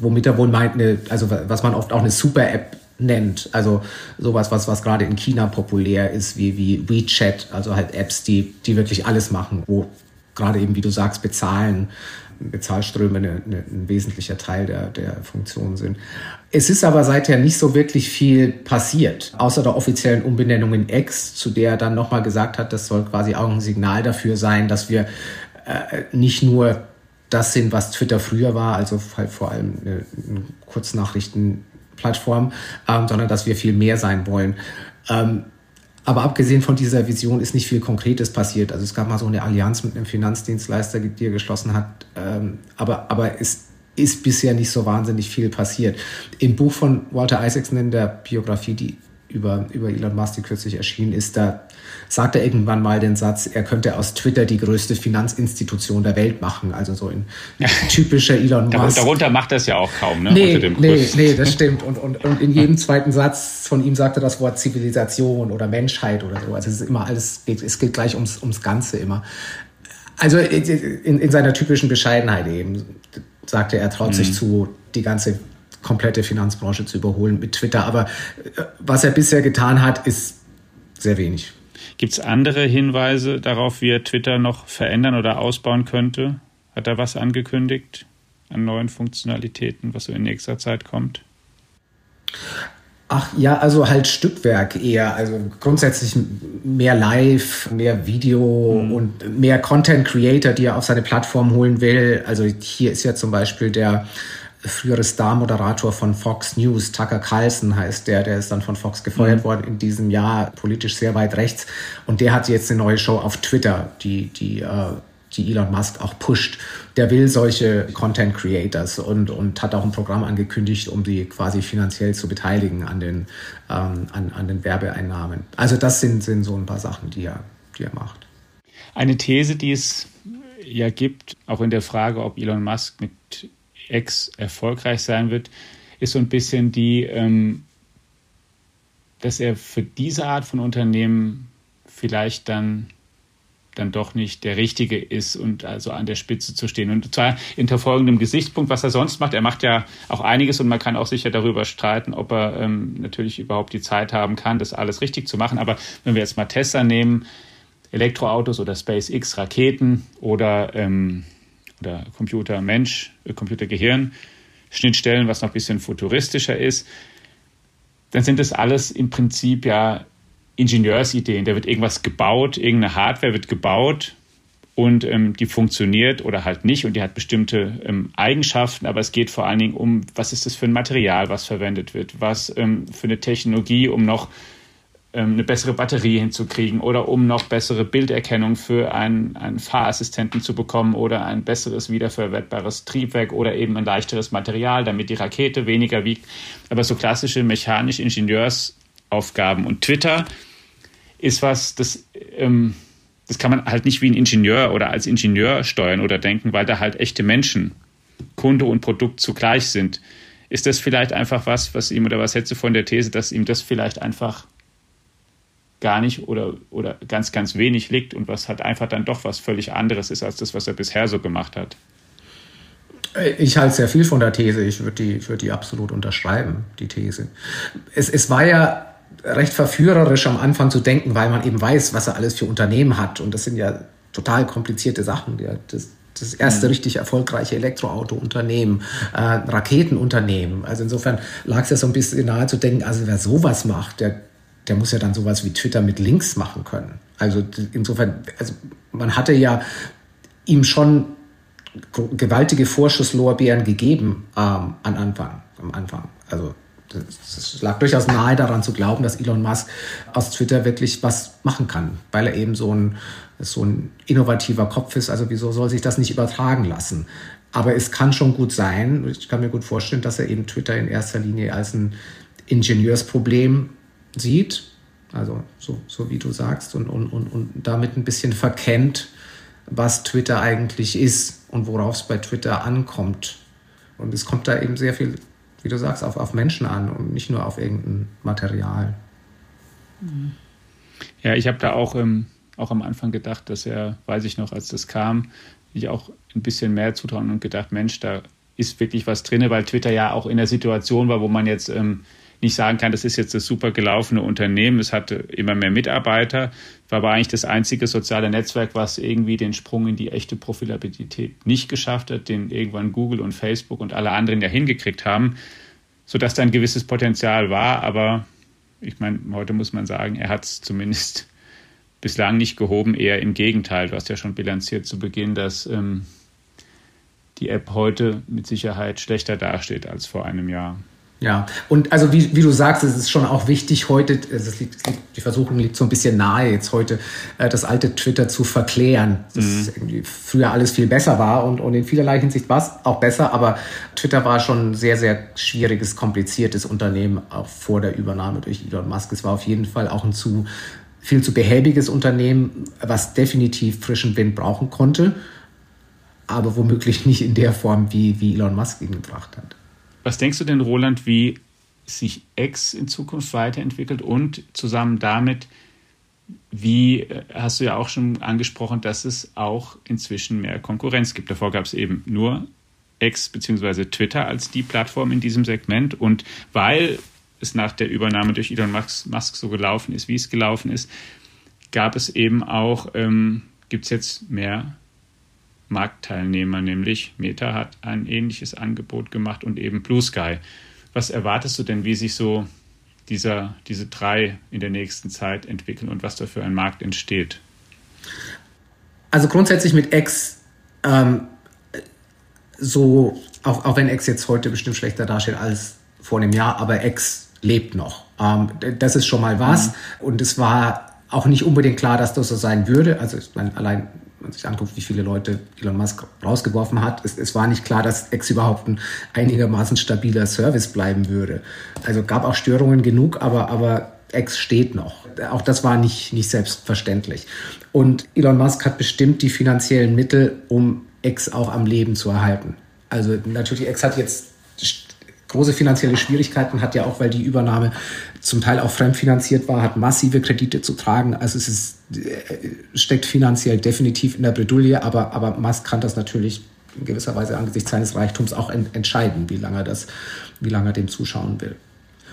womit er wohl meint, eine, also was man oft auch eine Super-App nennt. Also sowas, was, was gerade in China populär ist, wie, wie WeChat, also halt Apps, die, die wirklich alles machen, wo gerade eben, wie du sagst, bezahlen, Bezahlströme eine, eine, ein wesentlicher Teil der, der Funktion sind. Es ist aber seither nicht so wirklich viel passiert, außer der offiziellen Umbenennung in X, zu der er dann nochmal gesagt hat, das soll quasi auch ein Signal dafür sein, dass wir äh, nicht nur das sind, was Twitter früher war, also halt vor allem eine, eine Kurznachrichtenplattform, ähm, sondern dass wir viel mehr sein wollen. Ähm, aber abgesehen von dieser Vision ist nicht viel Konkretes passiert. Also es gab mal so eine Allianz mit einem Finanzdienstleister, die er geschlossen hat. Ähm, aber, aber es ist bisher nicht so wahnsinnig viel passiert. Im Buch von Walter Isaacson in der Biografie, die über, über Elon Musk, die kürzlich erschienen ist, da sagt er irgendwann mal den Satz, er könnte aus Twitter die größte Finanzinstitution der Welt machen. Also so in typischer Elon Musk. Darunter macht er es ja auch kaum, ne? Nee, nee, nee, das stimmt. Und, und, und in jedem zweiten Satz von ihm sagt er das Wort Zivilisation oder Menschheit oder so. Also es ist immer alles, es geht gleich ums, ums Ganze immer. Also in, in seiner typischen Bescheidenheit eben, sagte er, er traut mhm. sich zu, die ganze komplette Finanzbranche zu überholen mit Twitter. Aber äh, was er bisher getan hat, ist sehr wenig. Gibt es andere Hinweise darauf, wie er Twitter noch verändern oder ausbauen könnte? Hat er was angekündigt an neuen Funktionalitäten, was so in nächster Zeit kommt? Ach ja, also halt Stückwerk eher. Also grundsätzlich mehr Live, mehr Video mhm. und mehr Content Creator, die er auf seine Plattform holen will. Also hier ist ja zum Beispiel der frühere Star-Moderator von Fox News, Tucker Carlson heißt der, der ist dann von Fox gefeuert mhm. worden in diesem Jahr, politisch sehr weit rechts. Und der hat jetzt eine neue Show auf Twitter, die, die, äh, die Elon Musk auch pusht. Der will solche Content Creators und, und hat auch ein Programm angekündigt, um die quasi finanziell zu beteiligen an den, ähm, an, an den Werbeeinnahmen. Also das sind, sind so ein paar Sachen, die er, die er macht. Eine These, die es ja gibt, auch in der Frage, ob Elon Musk mit X erfolgreich sein wird, ist so ein bisschen die, ähm, dass er für diese Art von Unternehmen vielleicht dann dann doch nicht der Richtige ist und also an der Spitze zu stehen. Und zwar hinter folgendem Gesichtspunkt, was er sonst macht. Er macht ja auch einiges und man kann auch sicher darüber streiten, ob er ähm, natürlich überhaupt die Zeit haben kann, das alles richtig zu machen. Aber wenn wir jetzt mal Tesla nehmen, Elektroautos oder SpaceX, Raketen oder ähm, oder Computer-Mensch, äh, Computer-Gehirn, Schnittstellen, was noch ein bisschen futuristischer ist, dann sind das alles im Prinzip ja Ingenieursideen. Da wird irgendwas gebaut, irgendeine Hardware wird gebaut und ähm, die funktioniert oder halt nicht und die hat bestimmte ähm, Eigenschaften, aber es geht vor allen Dingen um, was ist das für ein Material, was verwendet wird, was ähm, für eine Technologie, um noch eine bessere Batterie hinzukriegen oder um noch bessere Bilderkennung für einen, einen Fahrassistenten zu bekommen oder ein besseres wiederverwertbares Triebwerk oder eben ein leichteres Material, damit die Rakete weniger wiegt. Aber so klassische mechanisch-Ingenieursaufgaben. Und Twitter ist was, das, ähm, das kann man halt nicht wie ein Ingenieur oder als Ingenieur steuern oder denken, weil da halt echte Menschen, Kunde und Produkt zugleich sind. Ist das vielleicht einfach was, was ihm oder was hättest du von der These, dass ihm das vielleicht einfach gar nicht oder, oder ganz, ganz wenig liegt und was halt einfach dann doch was völlig anderes ist als das, was er bisher so gemacht hat. Ich halte sehr viel von der These. Ich würde die, würd die absolut unterschreiben, die These. Es, es war ja recht verführerisch am Anfang zu denken, weil man eben weiß, was er alles für Unternehmen hat. Und das sind ja total komplizierte Sachen. Ja, das, das erste mhm. richtig erfolgreiche Elektroauto-Unternehmen, äh, Raketenunternehmen. Also insofern lag es ja so ein bisschen nahe zu denken, also wer sowas macht, der der muss ja dann sowas wie Twitter mit Links machen können. Also insofern, also man hatte ja ihm schon gewaltige Vorschusslorbeeren gegeben ähm, an Anfang, am Anfang. Also es lag durchaus nahe daran zu glauben, dass Elon Musk aus Twitter wirklich was machen kann, weil er eben so ein, so ein innovativer Kopf ist. Also wieso soll sich das nicht übertragen lassen? Aber es kann schon gut sein, ich kann mir gut vorstellen, dass er eben Twitter in erster Linie als ein Ingenieursproblem sieht, also so, so wie du sagst, und, und, und, und damit ein bisschen verkennt, was Twitter eigentlich ist und worauf es bei Twitter ankommt. Und es kommt da eben sehr viel, wie du sagst, auf, auf Menschen an und nicht nur auf irgendein Material. Ja, ich habe da auch, ähm, auch am Anfang gedacht, dass er, weiß ich noch, als das kam, ich auch ein bisschen mehr zutrauen und gedacht, Mensch, da ist wirklich was drin, weil Twitter ja auch in der Situation war, wo man jetzt ähm, nicht sagen kann, das ist jetzt das super gelaufene Unternehmen, es hatte immer mehr Mitarbeiter, war aber eigentlich das einzige soziale Netzwerk, was irgendwie den Sprung in die echte Profilabilität nicht geschafft hat, den irgendwann Google und Facebook und alle anderen ja hingekriegt haben, sodass da ein gewisses Potenzial war, aber ich meine, heute muss man sagen, er hat es zumindest bislang nicht gehoben, eher im Gegenteil. Du hast ja schon bilanziert zu Beginn, dass ähm, die App heute mit Sicherheit schlechter dasteht als vor einem Jahr. Ja, und also wie, wie du sagst, es ist schon auch wichtig heute, es liegt, die Versuchung liegt so ein bisschen nahe, jetzt heute äh, das alte Twitter zu verklären, dass mhm. irgendwie früher alles viel besser war und, und in vielerlei Hinsicht war es auch besser, aber Twitter war schon ein sehr, sehr schwieriges, kompliziertes Unternehmen, auch vor der Übernahme durch Elon Musk. Es war auf jeden Fall auch ein zu viel zu behäbiges Unternehmen, was definitiv frischen Wind brauchen konnte, aber womöglich nicht in der Form, wie, wie Elon Musk ihn gebracht hat. Was denkst du denn, Roland, wie sich X in Zukunft weiterentwickelt und zusammen damit, wie äh, hast du ja auch schon angesprochen, dass es auch inzwischen mehr Konkurrenz gibt. Davor gab es eben nur X bzw. Twitter als die Plattform in diesem Segment und weil es nach der Übernahme durch Elon Musk so gelaufen ist, wie es gelaufen ist, gab es eben auch, ähm, gibt es jetzt mehr Marktteilnehmer, nämlich Meta hat ein ähnliches Angebot gemacht und eben Blue Sky. Was erwartest du denn, wie sich so dieser, diese drei in der nächsten Zeit entwickeln und was da für ein Markt entsteht? Also grundsätzlich mit X, ähm, so, auch, auch wenn X jetzt heute bestimmt schlechter dasteht als vor einem Jahr, aber X lebt noch. Ähm, das ist schon mal was. Mhm. Und es war auch nicht unbedingt klar, dass das so sein würde. Also ich meine, allein man sich anguckt, wie viele Leute Elon Musk rausgeworfen hat, es, es war nicht klar, dass X überhaupt ein einigermaßen stabiler Service bleiben würde. Also gab auch Störungen genug, aber, aber X steht noch. Auch das war nicht, nicht selbstverständlich. Und Elon Musk hat bestimmt die finanziellen Mittel, um X auch am Leben zu erhalten. Also natürlich, X hat jetzt große finanzielle Schwierigkeiten, hat ja auch, weil die Übernahme zum Teil auch fremdfinanziert war, hat massive Kredite zu tragen. Also es ist, äh, steckt finanziell definitiv in der Bredouille, aber, aber Musk kann das natürlich in gewisser Weise angesichts seines Reichtums auch entscheiden, wie lange er das, wie lange er dem zuschauen will.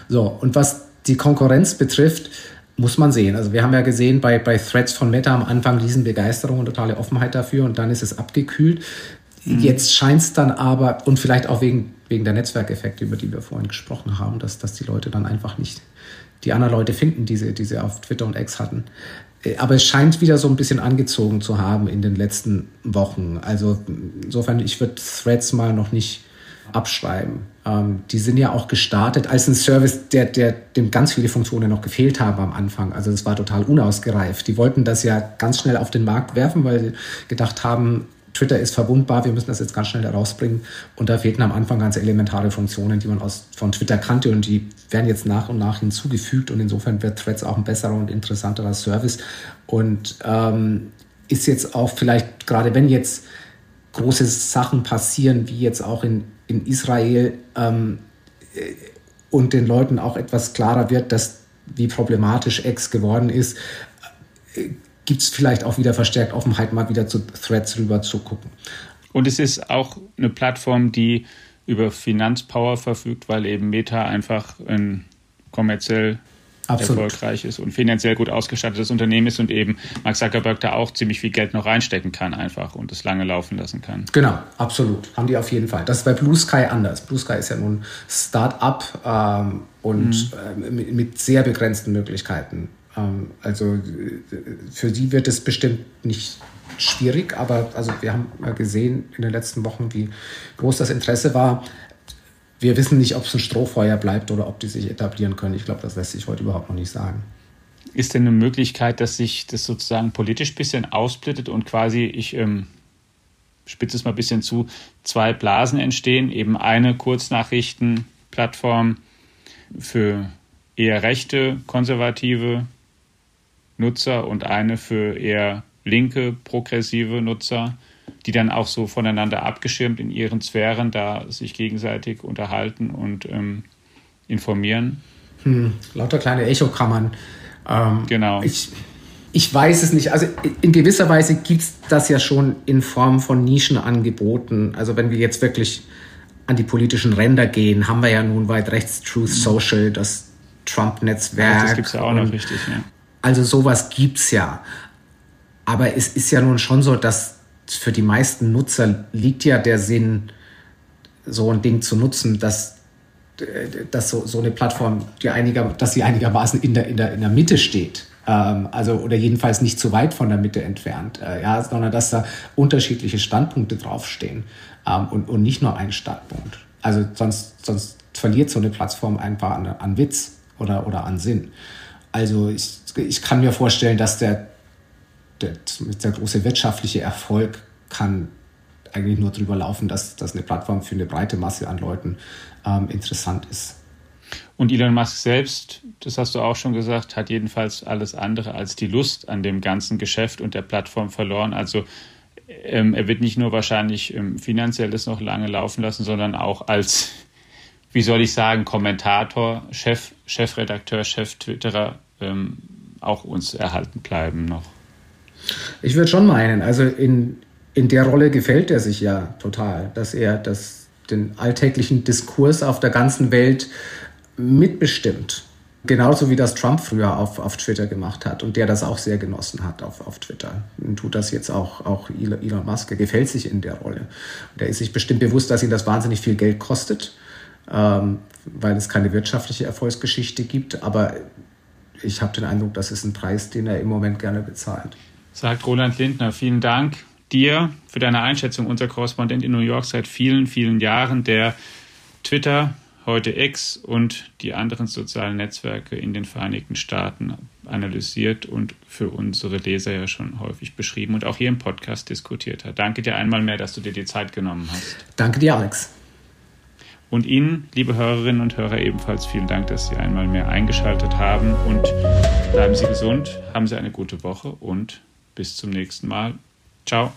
So, und was die Konkurrenz betrifft, muss man sehen. Also wir haben ja gesehen bei, bei Threads von Meta am Anfang Riesenbegeisterung und totale Offenheit dafür und dann ist es abgekühlt. Mhm. Jetzt scheint es dann aber, und vielleicht auch wegen, wegen der Netzwerkeffekte, über die wir vorhin gesprochen haben, dass, dass die Leute dann einfach nicht die anderen Leute finden, die sie, die sie auf Twitter und X hatten. Äh, aber es scheint wieder so ein bisschen angezogen zu haben in den letzten Wochen. Also insofern, ich würde Threads mal noch nicht abschreiben. Ähm, die sind ja auch gestartet als ein Service, der, der dem ganz viele Funktionen noch gefehlt haben am Anfang. Also es war total unausgereift. Die wollten das ja ganz schnell auf den Markt werfen, weil sie gedacht haben, Twitter ist verwundbar, wir müssen das jetzt ganz schnell herausbringen. Und da fehlten am Anfang ganz elementare Funktionen, die man aus, von Twitter kannte und die werden jetzt nach und nach hinzugefügt. Und insofern wird Threads auch ein besserer und interessanterer Service. Und ähm, ist jetzt auch vielleicht, gerade wenn jetzt große Sachen passieren, wie jetzt auch in, in Israel ähm, äh, und den Leuten auch etwas klarer wird, dass wie problematisch X geworden ist, äh, gibt es vielleicht auch wieder verstärkt Offenheit, mal wieder zu Threads rüber zu gucken. Und es ist auch eine Plattform, die über Finanzpower verfügt, weil eben Meta einfach ein kommerziell Absolut. erfolgreich ist und finanziell gut ausgestattetes Unternehmen ist und eben Mark Zuckerberg da auch ziemlich viel Geld noch reinstecken kann einfach und es lange laufen lassen kann. Genau, absolut. Haben die auf jeden Fall. Das ist bei Blue Sky anders. Blue Sky ist ja nun Start-up ähm, und mhm. äh, mit, mit, sehr begrenzten Möglichkeiten. Ähm, also für sie wird es bestimmt nicht schwierig, aber also wir haben gesehen in den letzten Wochen, wie groß das Interesse war wir wissen nicht, ob es ein Strohfeuer bleibt oder ob die sich etablieren können. Ich glaube, das lässt sich heute überhaupt noch nicht sagen. Ist denn eine Möglichkeit, dass sich das sozusagen politisch ein bisschen ausblittet und quasi, ich ähm, spitze es mal ein bisschen zu, zwei Blasen entstehen? Eben eine Kurznachrichtenplattform für eher rechte, konservative Nutzer und eine für eher linke, progressive Nutzer die dann auch so voneinander abgeschirmt in ihren Sphären da sich gegenseitig unterhalten und ähm, informieren. Hm, lauter kleine Echokammern. Ähm, genau. Ich, ich weiß es nicht. Also in gewisser Weise gibt es das ja schon in Form von Nischenangeboten. Also wenn wir jetzt wirklich an die politischen Ränder gehen, haben wir ja nun weit rechts Truth Social, das Trump-Netzwerk. Das gibt es ja auch noch richtig, ja. Also sowas gibt es ja. Aber es ist ja nun schon so, dass für die meisten Nutzer liegt ja der Sinn, so ein Ding zu nutzen, dass, dass so, so eine Plattform, die einiger, dass sie einigermaßen in der, in der, in der Mitte steht. Ähm, also, oder jedenfalls nicht zu weit von der Mitte entfernt, äh, ja, sondern dass da unterschiedliche Standpunkte draufstehen ähm, und, und nicht nur ein Standpunkt. Also sonst, sonst verliert so eine Plattform einfach an, an Witz oder, oder an Sinn. Also ich, ich kann mir vorstellen, dass der, der, der große wirtschaftliche Erfolg kann eigentlich nur darüber laufen, dass, dass eine Plattform für eine breite Masse an Leuten ähm, interessant ist. Und Elon Musk selbst, das hast du auch schon gesagt, hat jedenfalls alles andere als die Lust an dem ganzen Geschäft und der Plattform verloren. Also ähm, er wird nicht nur wahrscheinlich ähm, finanzielles noch lange laufen lassen, sondern auch als, wie soll ich sagen, Kommentator, Chef, Chefredakteur, Chef-Twitterer ähm, auch uns erhalten bleiben noch. Ich würde schon meinen, also in, in der Rolle gefällt er sich ja total, dass er das, den alltäglichen Diskurs auf der ganzen Welt mitbestimmt. Genauso wie das Trump früher auf, auf Twitter gemacht hat und der das auch sehr genossen hat auf, auf Twitter. Und tut das jetzt auch, auch Elon Musk. Gefällt sich in der Rolle. Und er ist sich bestimmt bewusst, dass ihn das wahnsinnig viel Geld kostet, ähm, weil es keine wirtschaftliche Erfolgsgeschichte gibt. Aber ich habe den Eindruck, das ist ein Preis, den er im Moment gerne bezahlt sagt Roland Lindner. Vielen Dank dir für deine Einschätzung, unser Korrespondent in New York seit vielen, vielen Jahren, der Twitter, heute X und die anderen sozialen Netzwerke in den Vereinigten Staaten analysiert und für unsere Leser ja schon häufig beschrieben und auch hier im Podcast diskutiert hat. Danke dir einmal mehr, dass du dir die Zeit genommen hast. Danke dir, Alex. Und Ihnen, liebe Hörerinnen und Hörer, ebenfalls vielen Dank, dass Sie einmal mehr eingeschaltet haben und bleiben Sie gesund, haben Sie eine gute Woche und bis zum nächsten Mal. Ciao.